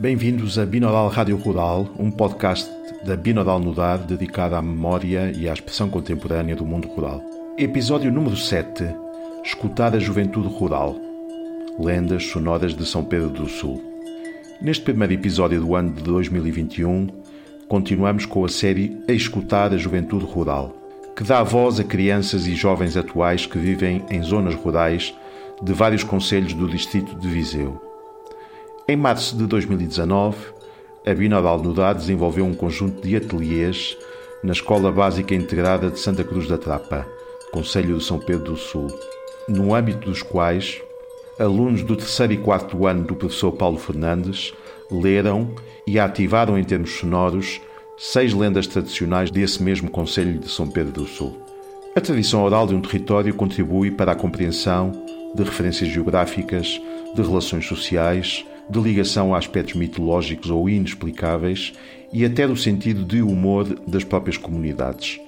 Bem-vindos a Binodal Rádio Rural, um podcast da Binodal Nudar dedicado à memória e à expressão contemporânea do mundo rural. Episódio número 7 Escutar a Juventude Rural Lendas Sonoras de São Pedro do Sul. Neste primeiro episódio do ano de 2021, continuamos com a série A Escutar a Juventude Rural, que dá voz a crianças e jovens atuais que vivem em zonas rurais de vários conselhos do distrito de Viseu. Em março de 2019, a Binodal Nudar desenvolveu um conjunto de ateliês na Escola Básica Integrada de Santa Cruz da Trapa, Conselho de São Pedro do Sul, no âmbito dos quais alunos do terceiro e quarto ano do professor Paulo Fernandes leram e ativaram em termos sonoros seis lendas tradicionais desse mesmo Conselho de São Pedro do Sul. A tradição oral de um território contribui para a compreensão de referências geográficas, de relações sociais, de ligação a aspectos mitológicos ou inexplicáveis e até do sentido de humor das próprias comunidades.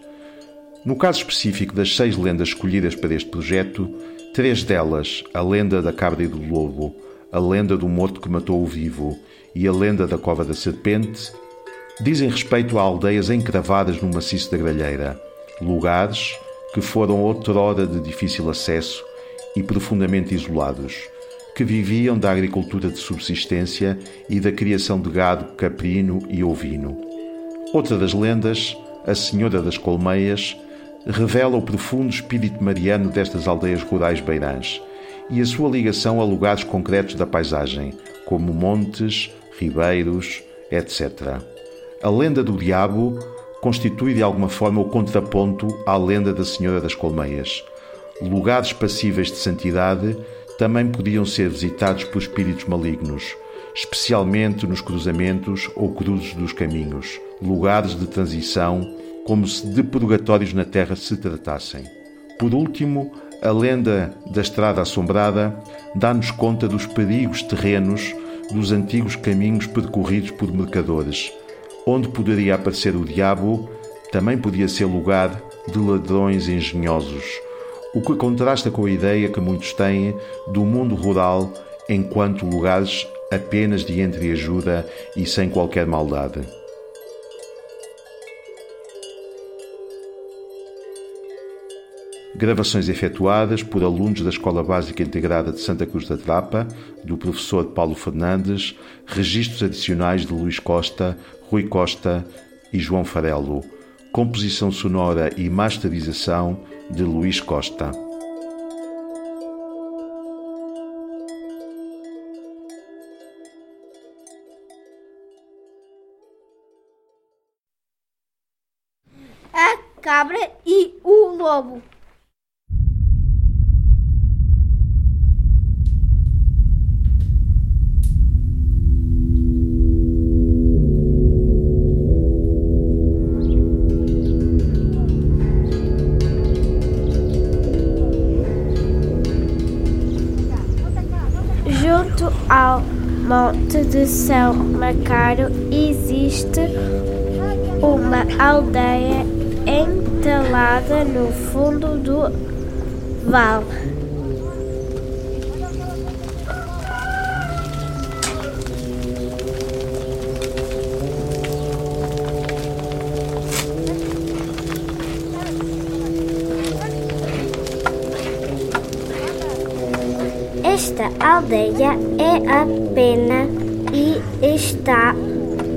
No caso específico das seis lendas escolhidas para este projeto, três delas, a lenda da cabra e do lobo, a lenda do morto que matou o vivo e a lenda da cova da serpente, dizem respeito a aldeias encravadas no maciço da Gralheira, lugares que foram outrora de difícil acesso e profundamente isolados, que viviam da agricultura de subsistência e da criação de gado caprino e ovino. Outra das lendas, a Senhora das Colmeias, revela o profundo espírito mariano destas aldeias rurais beirãs e a sua ligação a lugares concretos da paisagem, como montes, ribeiros, etc. A lenda do diabo constitui de alguma forma o contraponto à lenda da Senhora das Colmeias. Lugares passíveis de santidade também podiam ser visitados por espíritos malignos, especialmente nos cruzamentos ou cruzes dos caminhos, lugares de transição como se de purgatórios na terra se tratassem. Por último, a lenda da Estrada Assombrada dá-nos conta dos perigos terrenos dos antigos caminhos percorridos por mercadores. Onde poderia aparecer o diabo, também podia ser lugar de ladrões engenhosos, o que contrasta com a ideia que muitos têm do mundo rural enquanto lugares apenas de entreajuda e sem qualquer maldade. Gravações efetuadas por alunos da Escola Básica Integrada de Santa Cruz da Trapa, do professor Paulo Fernandes, registros adicionais de Luís Costa, Rui Costa e João Farelo. Composição sonora e masterização de Luís Costa. A cabra e o lobo. Monte de São Macário existe uma aldeia entalada no fundo do vale. Esta aldeia é apenas está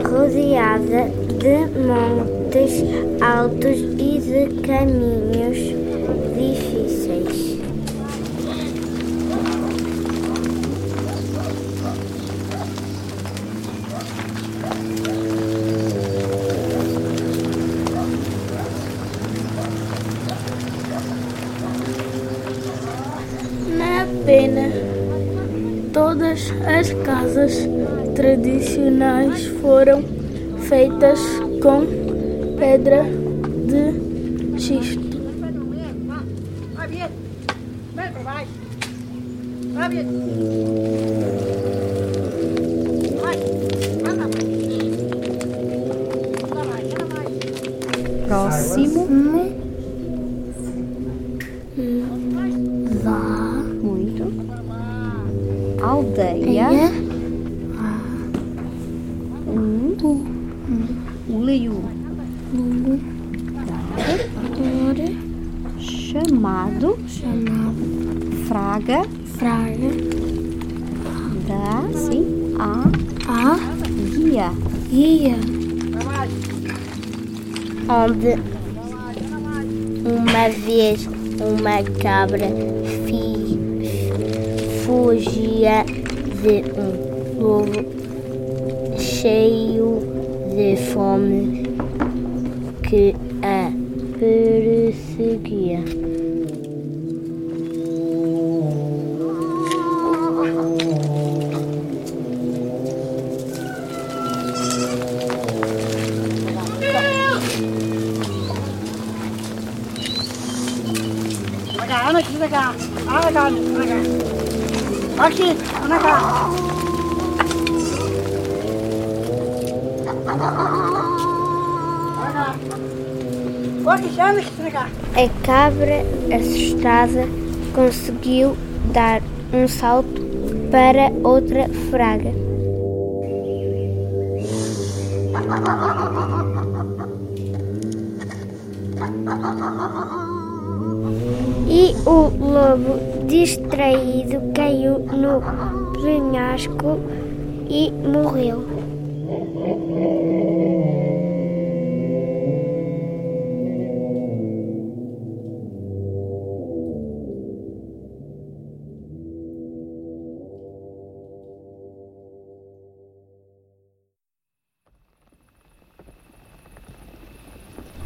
rodeada de montes altos e de caminhos difíceis. Na pena, todas as casas tradicionais foram feitas com pedra de xisto. Vai bien. Ven para O leão. Chamado chamado Fraga Fraga da sim, a a guia. guia, onde uma vez uma cabra fi, fugia de um lobo cheio des formes A peut le seguir. Anaka, Anaka, Anaka, Anaka, Anaka, Anaka, A cabra, assustada, conseguiu dar um salto para outra fraga. E o lobo, distraído, caiu no penhasco e morreu.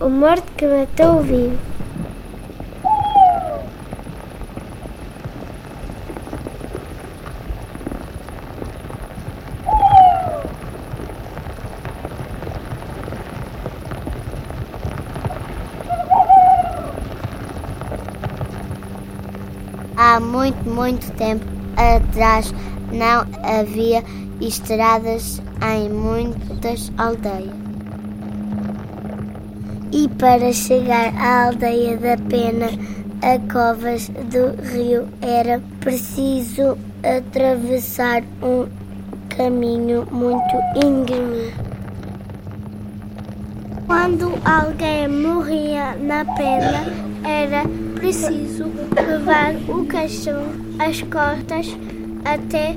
O morto que matou o vivo. Há muito, muito tempo atrás não havia estradas em muitas aldeias. Para chegar à aldeia da Pena, a Covas do Rio, era preciso atravessar um caminho muito íngreme. Quando alguém morria na Pena, era preciso levar o caixão às costas até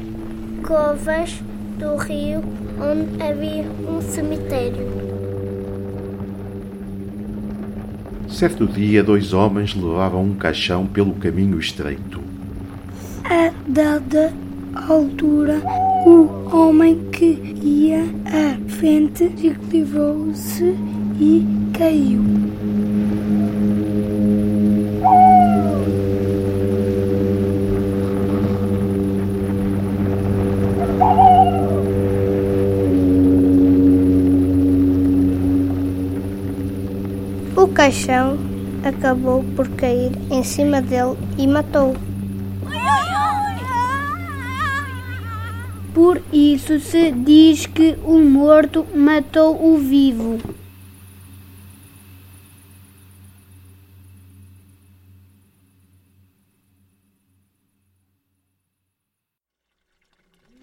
Covas do Rio, onde havia um cemitério. Certo dia, dois homens levavam um caixão pelo caminho estreito. A dada altura, o homem que ia à frente deslivou-se e caiu. Caixão acabou por cair em cima dele e matou-o. Por isso se diz que o morto matou o vivo.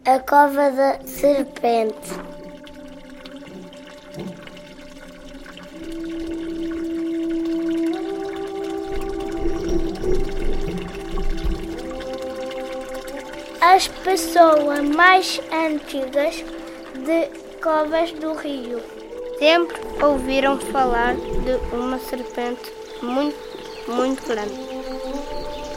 A cova da serpente. As pessoas mais antigas de Covas do Rio sempre ouviram falar de uma serpente muito, muito grande.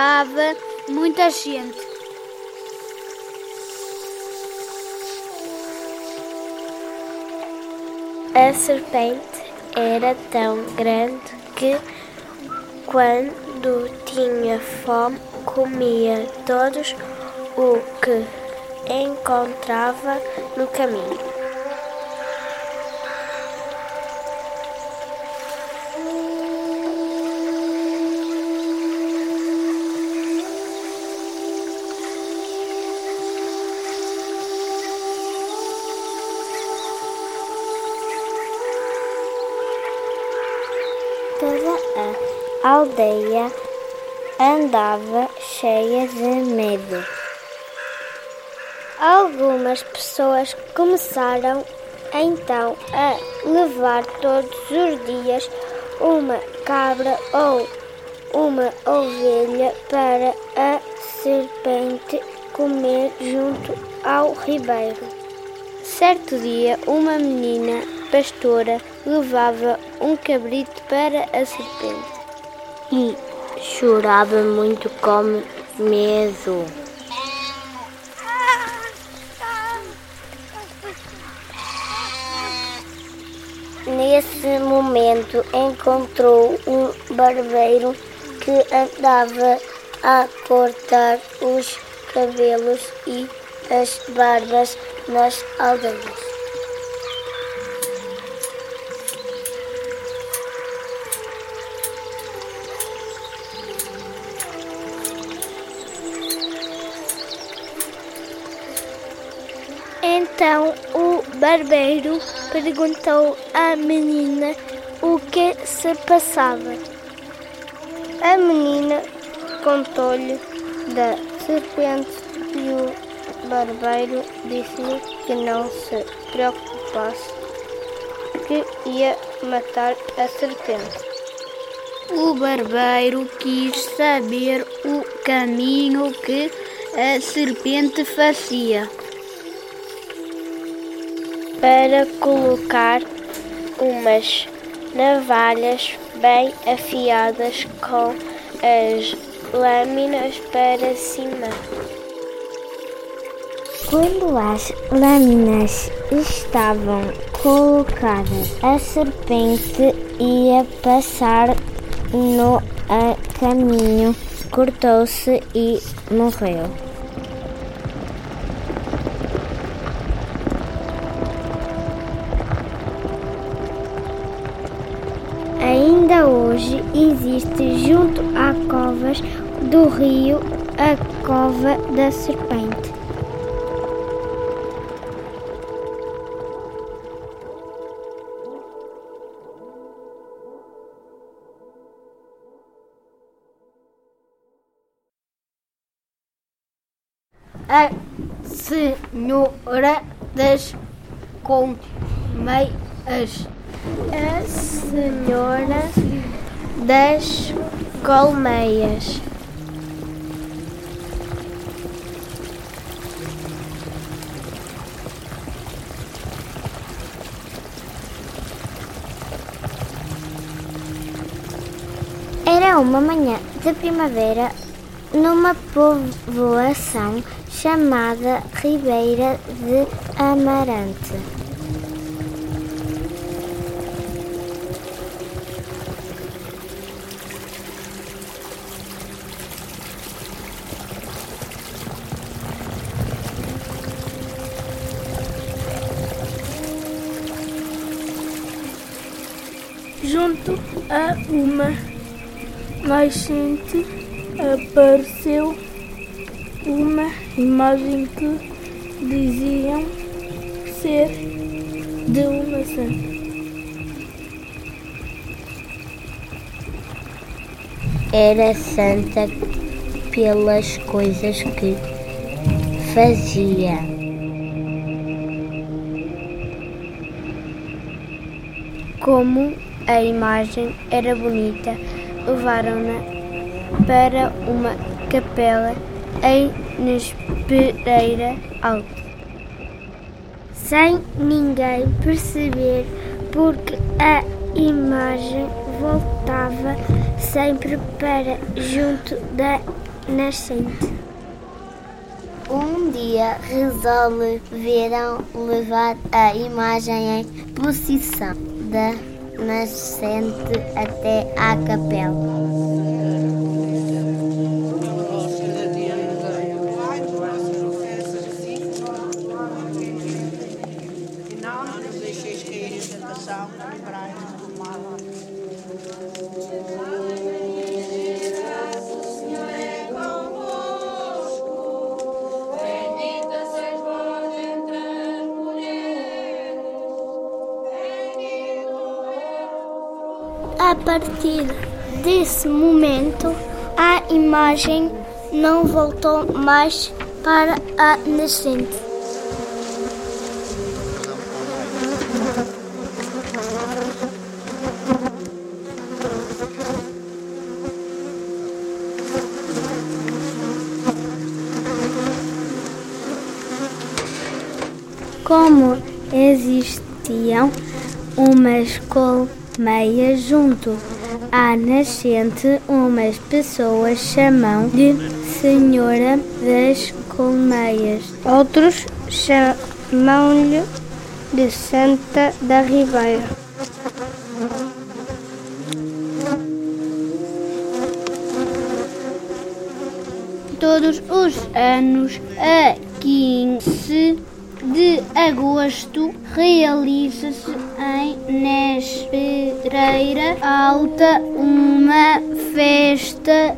Habitava muita gente. A serpente era tão grande que, quando tinha fome, comia todos o que encontrava no caminho. Aldeia andava cheia de medo. Algumas pessoas começaram então a levar todos os dias uma cabra ou uma ovelha para a serpente comer junto ao ribeiro. Certo dia, uma menina pastora levava um cabrito para a serpente e chorava muito com medo. Nesse momento encontrou um barbeiro que andava a cortar os cabelos e as barbas nas aldeias. Então o barbeiro perguntou à menina o que se passava. A menina contou-lhe da serpente e o barbeiro disse-lhe que não se preocupasse, que ia matar a serpente. O barbeiro quis saber o caminho que a serpente fazia. Para colocar umas navalhas bem afiadas com as lâminas para cima. Quando as lâminas estavam colocadas, a serpente ia passar no caminho, cortou-se e morreu. Hoje existe junto a covas do rio a cova da serpente. A Senhora das Colmeias. A Senhora das Colmeias. Era uma manhã de primavera numa povoação chamada Ribeira de Amarante. Nascente apareceu uma imagem que diziam ser de uma santa. Era santa pelas coisas que fazia. Como a imagem era bonita, levaram-na para uma capela em Nespereira Alta. Sem ninguém perceber, porque a imagem voltava sempre para junto da nascente. Um dia resolveram levar a imagem em procissão da nascente até à capela. Partir desse momento, a imagem não voltou mais para a nascente. Como existiam umas colmeias junto à nascente, umas pessoas chamam de Senhora das Colmeias. Outros chamam-lhe de Santa da Ribeira. Todos os anos, a 15 de agosto, realiza-se em Nespedreira Alta uma festa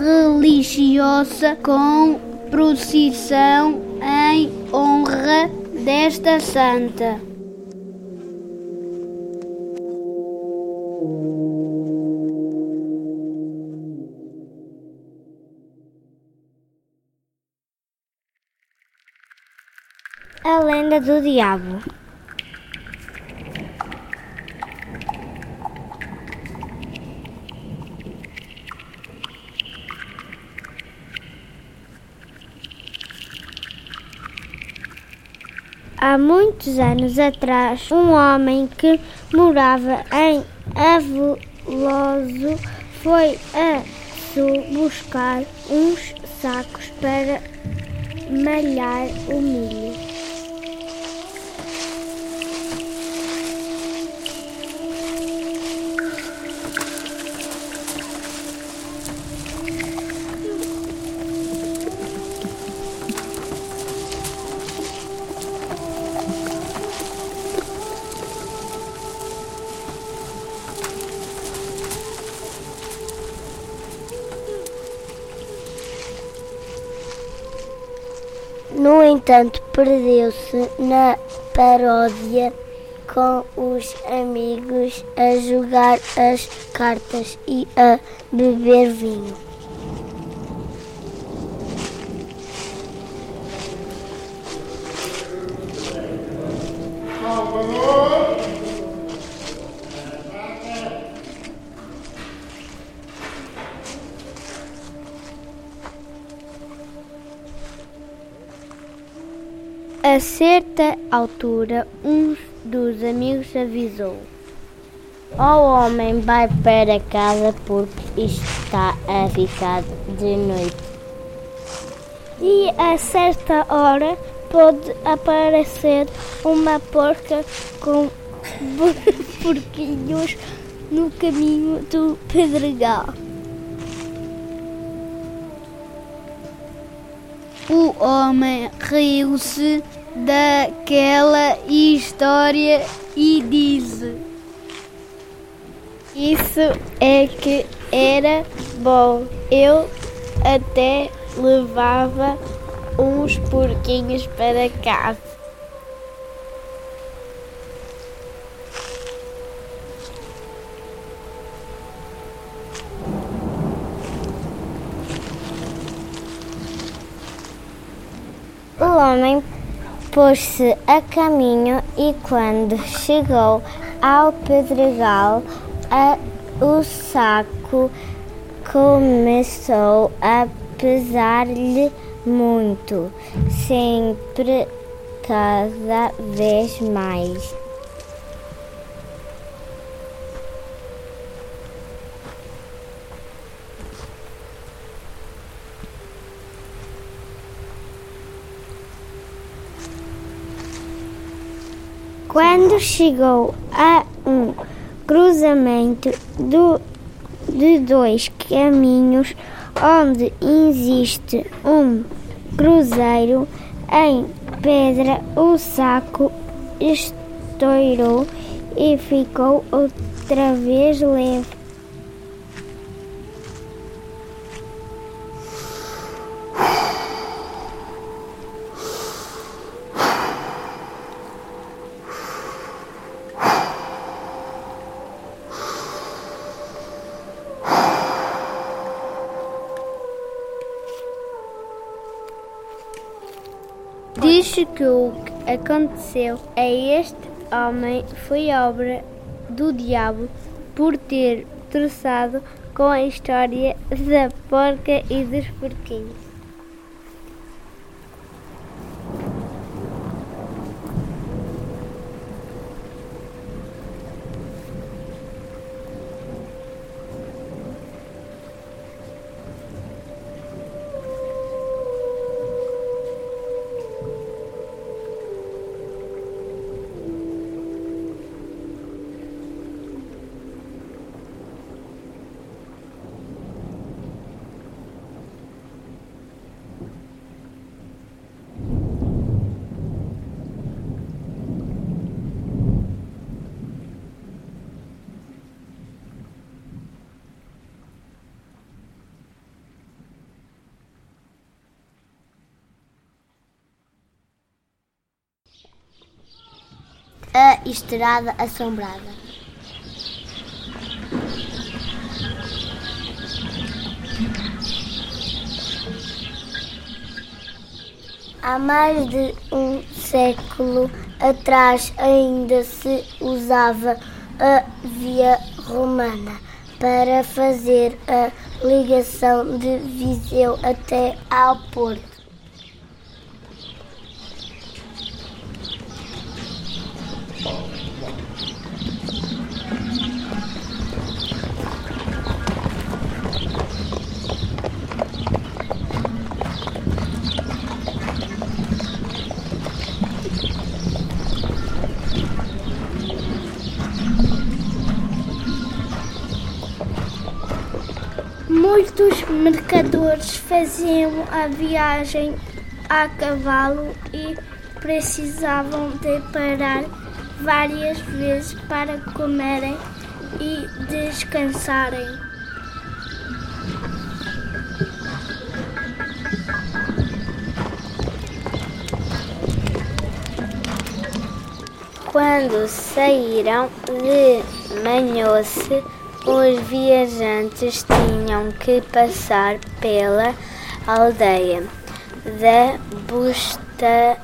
religiosa com procissão em honra desta santa. A lenda do diabo. Há muitos anos atrás, um homem que morava em Aveloso foi a sul buscar uns sacos para malhar o milho. Entanto, perdeu-se na paródia com os amigos a jogar as cartas e a beber vinho. A certa altura, um dos amigos avisou: O homem vai para casa porque está a ficar de noite. E a certa hora pode aparecer uma porca com porquinhos no caminho do pedregal. O homem riu-se daquela história e disse: Isso é que era bom. Eu até levava uns porquinhos para casa. Homem pôs-se a caminho e quando chegou ao pedregal, a- o saco começou a pesar-lhe muito, sempre cada vez mais. Quando chegou a um cruzamento do- de dois caminhos, onde existe um cruzeiro em pedra, o saco estourou e ficou outra vez leve. Que o que aconteceu a este homem foi obra do diabo por ter troçado com a história da porca e dos porquinhos. A Estrada Assombrada. Há mais de um século atrás ainda se usava a via romana para fazer a ligação de Viseu até ao Porto. Muitos mercadores faziam a viagem a cavalo e precisavam de parar várias vezes para comerem e descansarem. Quando saíram de Manhoce, os viajantes tinham que passar pela aldeia da Bustarenga.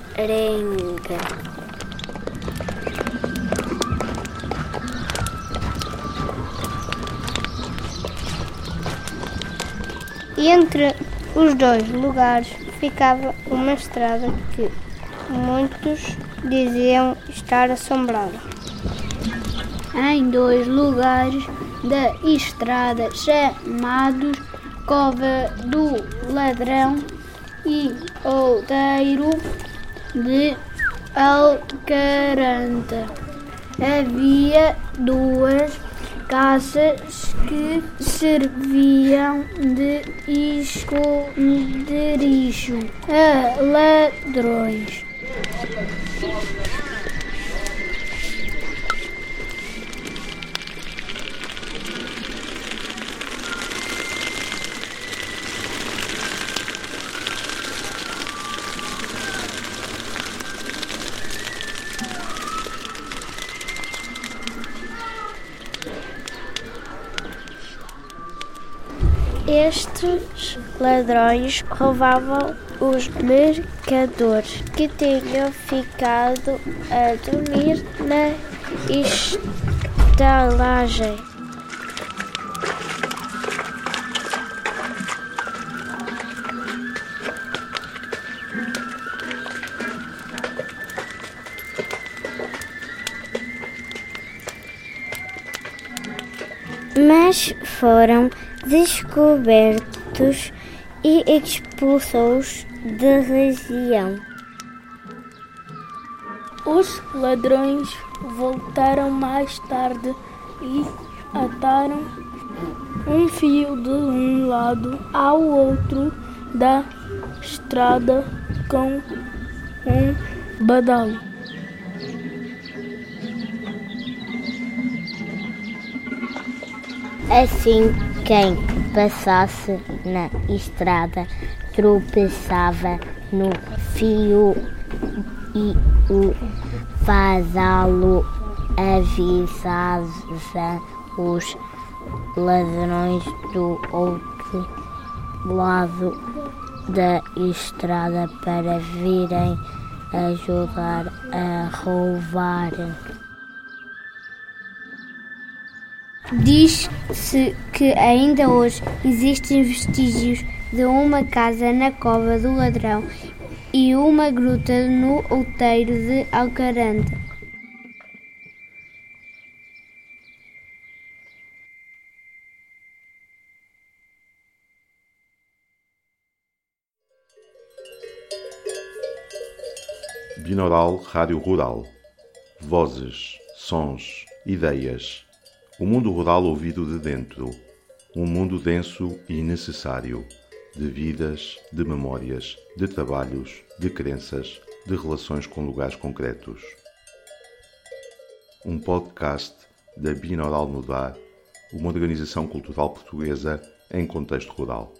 E entre os dois lugares ficava uma estrada que muitos diziam estar assombrada. Em dois lugares da estrada chamados Cova do Ladrão e Outeiro de Alcaranta. Havia duas casas que serviam de esconderijo a ladrões. Estes ladrões roubavam os mercadores que tinham ficado a dormir na estalagem. Mas foram descobertos e expulsos da região. Os ladrões voltaram mais tarde e ataram um fio de um lado ao outro da estrada com um badalo. Assim, quem passasse na estrada tropeçava no fio e o fazalo avisava os ladrões do outro lado da estrada para virem ajudar a roubar. Diz-se que ainda hoje existem vestígios de uma casa na Cova do Ladrão e uma gruta no outeiro de Alcaranda. Binaural Rádio Rural. Vozes, sons, ideias. O mundo rural ouvido de dentro. Um mundo denso e necessário. De vidas, de memórias, de trabalhos, de crenças, de relações com lugares concretos. Um podcast da Binaural Mudar, uma organização cultural portuguesa em contexto rural.